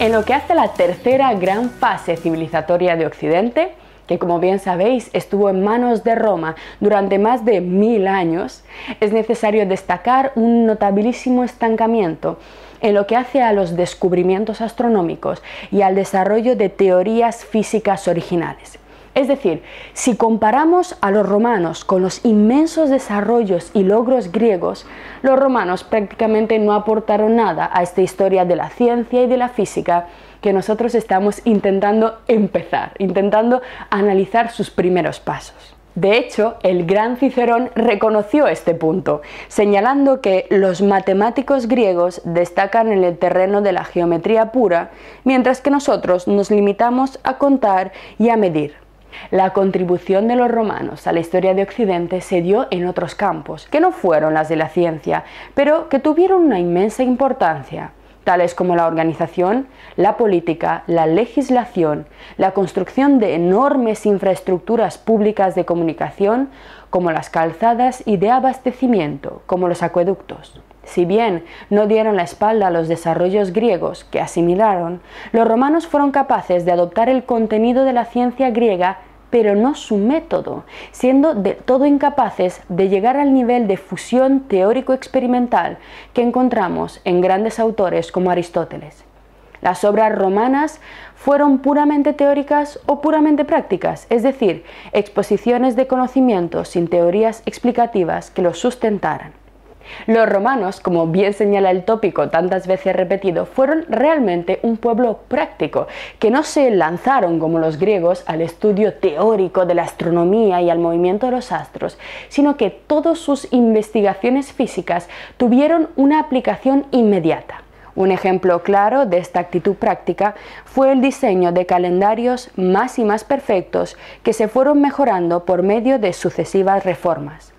En lo que hace a la tercera gran fase civilizatoria de Occidente, que como bien sabéis estuvo en manos de Roma durante más de mil años, es necesario destacar un notabilísimo estancamiento en lo que hace a los descubrimientos astronómicos y al desarrollo de teorías físicas originales. Es decir, si comparamos a los romanos con los inmensos desarrollos y logros griegos, los romanos prácticamente no aportaron nada a esta historia de la ciencia y de la física que nosotros estamos intentando empezar, intentando analizar sus primeros pasos. De hecho, el gran Cicerón reconoció este punto, señalando que los matemáticos griegos destacan en el terreno de la geometría pura, mientras que nosotros nos limitamos a contar y a medir. La contribución de los romanos a la historia de Occidente se dio en otros campos, que no fueron las de la ciencia, pero que tuvieron una inmensa importancia, tales como la organización, la política, la legislación, la construcción de enormes infraestructuras públicas de comunicación, como las calzadas y de abastecimiento, como los acueductos. Si bien no dieron la espalda a los desarrollos griegos que asimilaron, los romanos fueron capaces de adoptar el contenido de la ciencia griega pero no su método, siendo de todo incapaces de llegar al nivel de fusión teórico-experimental que encontramos en grandes autores como Aristóteles. Las obras romanas fueron puramente teóricas o puramente prácticas, es decir, exposiciones de conocimientos sin teorías explicativas que los sustentaran. Los romanos, como bien señala el tópico tantas veces repetido, fueron realmente un pueblo práctico, que no se lanzaron como los griegos al estudio teórico de la astronomía y al movimiento de los astros, sino que todas sus investigaciones físicas tuvieron una aplicación inmediata. Un ejemplo claro de esta actitud práctica fue el diseño de calendarios más y más perfectos que se fueron mejorando por medio de sucesivas reformas.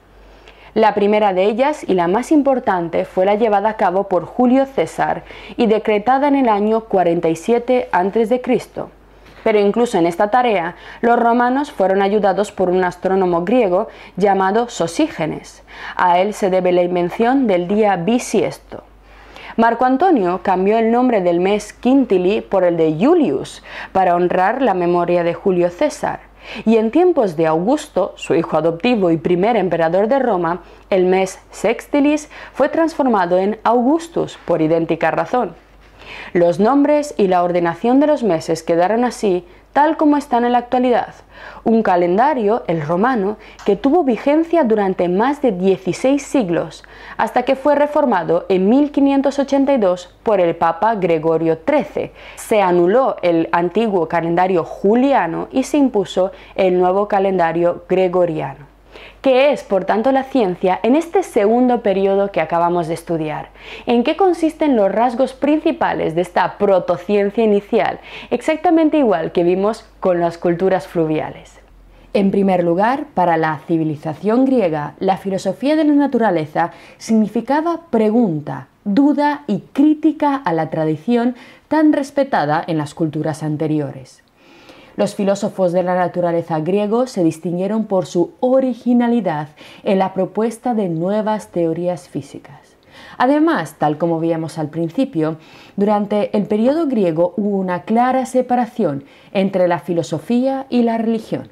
La primera de ellas y la más importante fue la llevada a cabo por Julio César y decretada en el año 47 a.C. Pero incluso en esta tarea, los romanos fueron ayudados por un astrónomo griego llamado Sosígenes. A él se debe la invención del día bisiesto. Marco Antonio cambió el nombre del mes Quintili por el de Julius para honrar la memoria de Julio César. Y en tiempos de Augusto, su hijo adoptivo y primer emperador de Roma, el mes Sextilis fue transformado en Augustus por idéntica razón. Los nombres y la ordenación de los meses quedaron así tal como están en la actualidad, un calendario, el romano, que tuvo vigencia durante más de 16 siglos, hasta que fue reformado en 1582 por el Papa Gregorio XIII. Se anuló el antiguo calendario juliano y se impuso el nuevo calendario gregoriano. ¿Qué es, por tanto, la ciencia en este segundo periodo que acabamos de estudiar? ¿En qué consisten los rasgos principales de esta protociencia inicial, exactamente igual que vimos con las culturas fluviales? En primer lugar, para la civilización griega, la filosofía de la naturaleza significaba pregunta, duda y crítica a la tradición tan respetada en las culturas anteriores. Los filósofos de la naturaleza griegos se distinguieron por su originalidad en la propuesta de nuevas teorías físicas. Además, tal como veíamos al principio, durante el periodo griego hubo una clara separación entre la filosofía y la religión.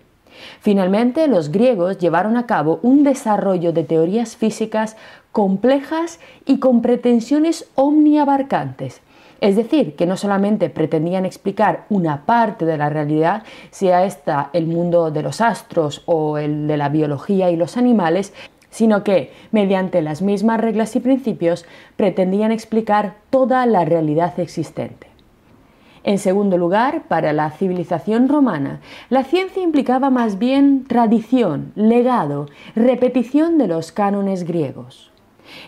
Finalmente, los griegos llevaron a cabo un desarrollo de teorías físicas complejas y con pretensiones omniabarcantes, es decir, que no solamente pretendían explicar una parte de la realidad, sea esta el mundo de los astros o el de la biología y los animales, sino que, mediante las mismas reglas y principios, pretendían explicar toda la realidad existente. En segundo lugar, para la civilización romana, la ciencia implicaba más bien tradición, legado, repetición de los cánones griegos.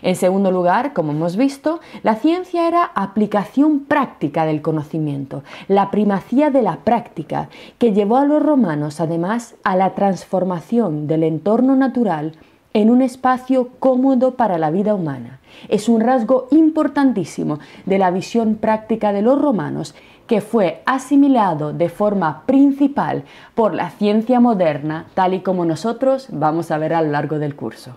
En segundo lugar, como hemos visto, la ciencia era aplicación práctica del conocimiento, la primacía de la práctica, que llevó a los romanos además a la transformación del entorno natural en un espacio cómodo para la vida humana. Es un rasgo importantísimo de la visión práctica de los romanos que fue asimilado de forma principal por la ciencia moderna, tal y como nosotros vamos a ver a lo largo del curso.